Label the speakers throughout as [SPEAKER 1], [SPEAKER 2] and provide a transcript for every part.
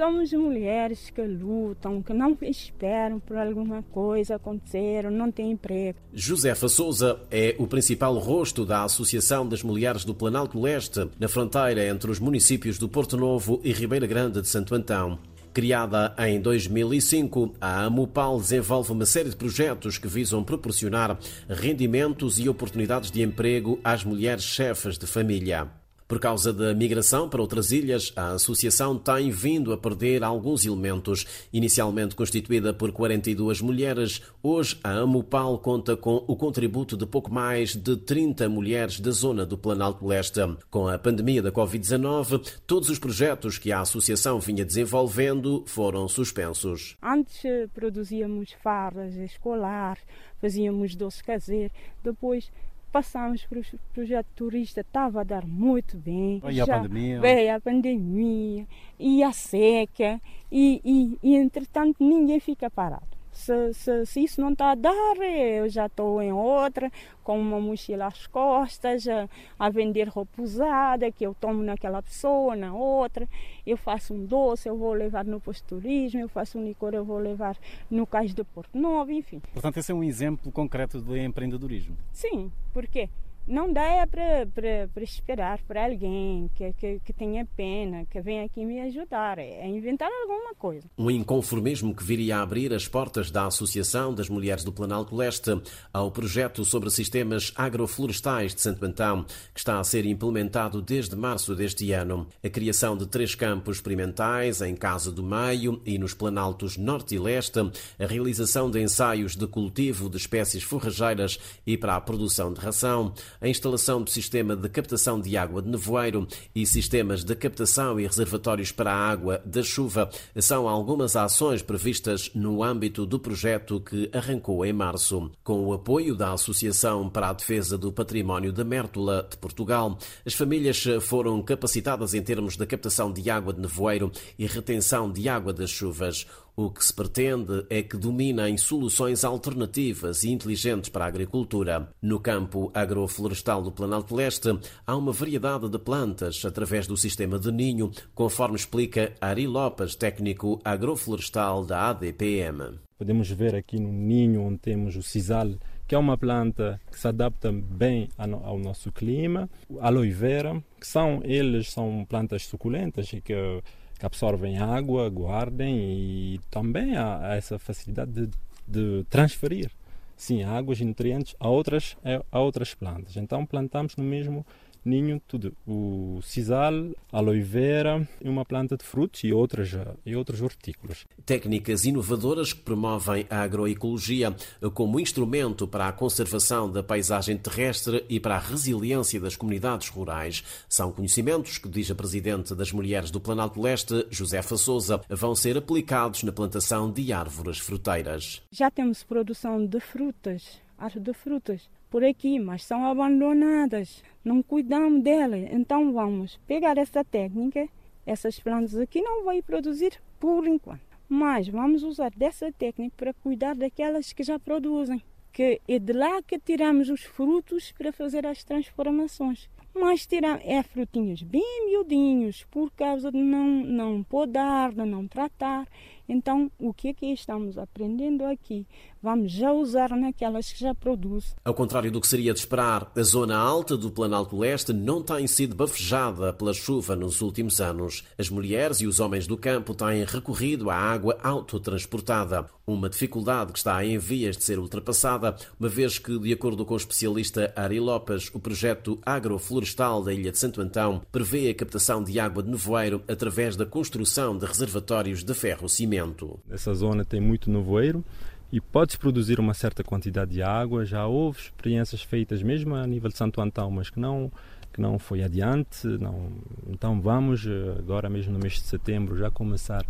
[SPEAKER 1] Somos mulheres que lutam, que não esperam por alguma coisa acontecer, não têm emprego.
[SPEAKER 2] Josefa Souza é o principal rosto da Associação das Mulheres do Planalto Leste, na fronteira entre os municípios do Porto Novo e Ribeira Grande de Santo Antão. Criada em 2005, a Amupal desenvolve uma série de projetos que visam proporcionar rendimentos e oportunidades de emprego às mulheres chefes de família. Por causa da migração para outras ilhas, a associação tem vindo a perder alguns elementos. Inicialmente constituída por 42 mulheres, hoje a Amupal conta com o contributo de pouco mais de 30 mulheres da zona do Planalto Leste. Com a pandemia da Covid-19, todos os projetos que a associação vinha desenvolvendo foram suspensos.
[SPEAKER 1] Antes eh, produzíamos fardas escolares, fazíamos doce caseiro, depois Passamos para o projeto turista, estava a dar muito bem.
[SPEAKER 3] Veio a pandemia.
[SPEAKER 1] Veio a pandemia, e a seca, e, e, e entretanto ninguém fica parado. Se, se, se, isso não está a dar, eu já estou em outra, com uma mochila às costas, a, a, vender roupa usada, que eu tomo naquela pessoa, na outra. Eu faço um doce, eu vou levar no posto turismo, eu faço um licor, eu vou levar no cais de Porto Novo, enfim.
[SPEAKER 3] Portanto, esse é um exemplo concreto de empreendedorismo.
[SPEAKER 1] Sim, porque não dá é para esperar por alguém que, que, que, tenha pena, que venha aqui me ajudar. É inventar alguma coisa.
[SPEAKER 2] Um inconformismo que viria a abrir as portas da Associação das Mulheres do Planalto Leste ao projeto sobre sistemas agroflorestais de Santo Antão, que está a ser implementado desde março deste ano. A criação de três campos experimentais em Casa do Meio e nos Planaltos Norte e Leste, a realização de ensaios de cultivo de espécies forrageiras e para a produção de ração, a instalação do sistema de captação de água de nevoeiro e sistemas de captação e reservatórios para a água da chuva são algumas ações previstas no âmbito do projeto que arrancou em março. Com o apoio da Associação para a Defesa do Património da Mértola de Portugal, as famílias foram capacitadas em termos da captação de água de nevoeiro e retenção de água das chuvas. O que se pretende é que dominem soluções alternativas e inteligentes para a agricultura. No campo agroflorestal do Planalto Leste, há uma variedade de plantas através do sistema de ninho, conforme explica Ari Lopes, técnico agroflorestal da ADPM.
[SPEAKER 4] Podemos ver aqui no ninho onde temos o sisal, que é uma planta que se adapta bem ao nosso clima, aloe vera, que são eles são plantas suculentas e que que absorvem água, guardem e também há, essa facilidade de, de transferir sim águas e nutrientes a outras a outras plantas. Então plantamos no mesmo ninho tudo. O sisal, aloe vera e uma planta de frutos e outras, e outros hortícolas.
[SPEAKER 2] Técnicas inovadoras que promovem a agroecologia como instrumento para a conservação da paisagem terrestre e para a resiliência das comunidades rurais. São conhecimentos que, diz a Presidente das Mulheres do Planalto Leste, Josefa Souza, vão ser aplicados na plantação de árvores fruteiras.
[SPEAKER 1] Já temos produção de frutas, árvores de frutas por aqui, mas são abandonadas. Não cuidamos delas. Então vamos pegar essa técnica. Essas plantas aqui não vão produzir por enquanto. Mas vamos usar dessa técnica para cuidar daquelas que já produzem. Que é de lá que tiramos os frutos para fazer as transformações. Mas tiramos é frutinhos bem miudinhos, por causa de não, não podar, de não tratar. Então, o que é que estamos aprendendo aqui? Vamos já usar naquelas que já produzem.
[SPEAKER 2] Ao contrário do que seria de esperar, a zona alta do Planalto Leste não tem sido bafejada pela chuva nos últimos anos. As mulheres e os homens do campo têm recorrido à água autotransportada, uma dificuldade que está em vias de ser ultrapassada, uma vez que, de acordo com o especialista Ari Lopes, o projeto agroflorestal da Ilha de Santo Antão prevê a captação de água de nevoeiro através da construção de reservatórios de ferro-cimento.
[SPEAKER 4] Essa zona tem muito nevoeiro e pode-se produzir uma certa quantidade de água. Já houve experiências feitas mesmo a nível de Santo Antão, mas que não que não foi adiante. Não. Então vamos eh, agora mesmo no mês de setembro já começar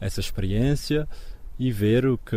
[SPEAKER 4] essa experiência e ver o que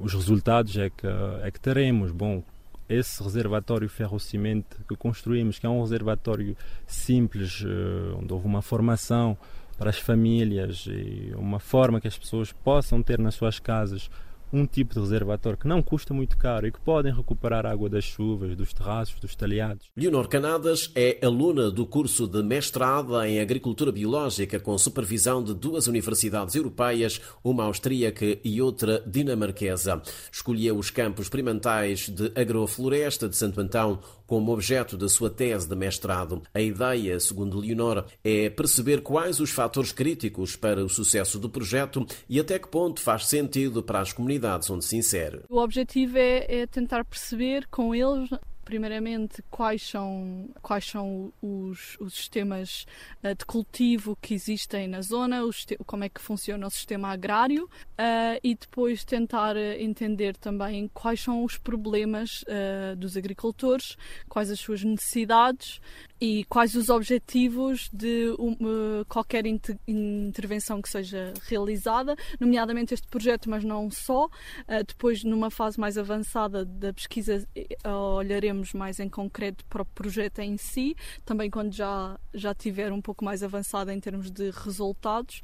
[SPEAKER 4] os resultados é que é que teremos. Bom, esse reservatório ferro-cimento que construímos, que é um reservatório simples, eh, onde houve uma formação para as famílias e uma forma que as pessoas possam ter nas suas casas um tipo de reservatório que não custa muito caro e que podem recuperar água das chuvas, dos terraços, dos telhados.
[SPEAKER 2] Leonor Canadas é aluna do curso de mestrado em Agricultura Biológica com supervisão de duas universidades europeias, uma austríaca e outra dinamarquesa. Escolheu os campos experimentais de agrofloresta de Santo Antão como objeto da sua tese de mestrado. A ideia, segundo Leonor, é perceber quais os fatores críticos para o sucesso do projeto e até que ponto faz sentido para as comunidades onde se insere.
[SPEAKER 5] O objetivo é, é tentar perceber com eles primeiramente quais são, quais são os, os sistemas uh, de cultivo que existem na zona, como é que funciona o sistema agrário uh, e depois tentar entender também quais são os problemas uh, dos agricultores, quais as suas necessidades e quais os objetivos de uma, qualquer inter, intervenção que seja realizada, nomeadamente este projeto, mas não só. Uh, depois, numa fase mais avançada da pesquisa, uh, olharemos mais em concreto para o projeto em si, também quando já, já tiver um pouco mais avançado em termos de resultados,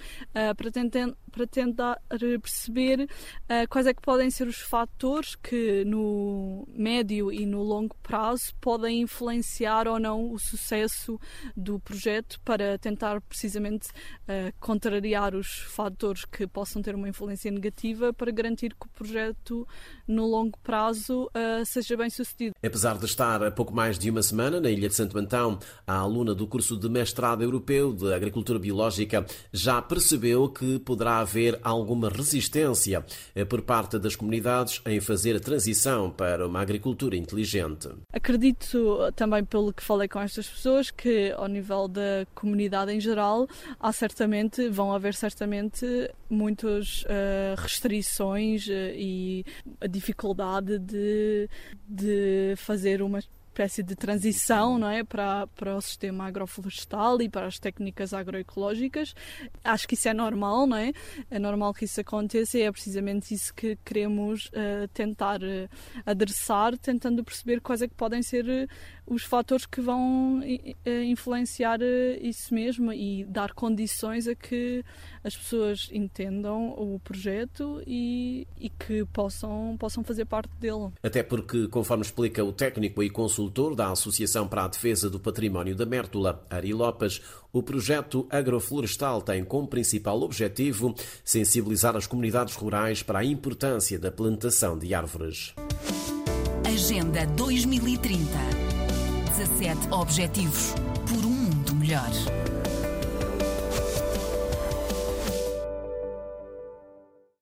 [SPEAKER 5] para, tentar, para tentar perceber quais é que podem ser os fatores que no médio e no longo prazo podem influenciar ou não o sucesso sucesso do projeto para tentar precisamente uh, contrariar os fatores que possam ter uma influência negativa para garantir que o projeto no longo prazo uh, seja bem sucedido.
[SPEAKER 2] Apesar de estar há pouco mais de uma semana na Ilha de Santo Antão, a aluna do curso de mestrado europeu de Agricultura Biológica já percebeu que poderá haver alguma resistência eh, por parte das comunidades em fazer a transição para uma agricultura inteligente.
[SPEAKER 5] Acredito também pelo que falei com estas pessoas que ao nível da comunidade em geral há certamente vão haver certamente muitas uh, restrições uh, e a dificuldade de, de fazer uma espécie de transição não é, para, para o sistema agroflorestal e para as técnicas agroecológicas. Acho que isso é normal, não é? É normal que isso aconteça e é precisamente isso que queremos uh, tentar uh, adressar, tentando perceber quais é que podem ser uh, os fatores que vão influenciar isso mesmo e dar condições a que as pessoas entendam o projeto e, e que possam, possam fazer parte dele.
[SPEAKER 2] Até porque, conforme explica o técnico e consultor da Associação para a Defesa do Património da Mértola, Ari Lopes, o projeto agroflorestal tem como principal objetivo sensibilizar as comunidades rurais para a importância da plantação de árvores.
[SPEAKER 6] Agenda 2030 17 Objetivos por um mundo melhor.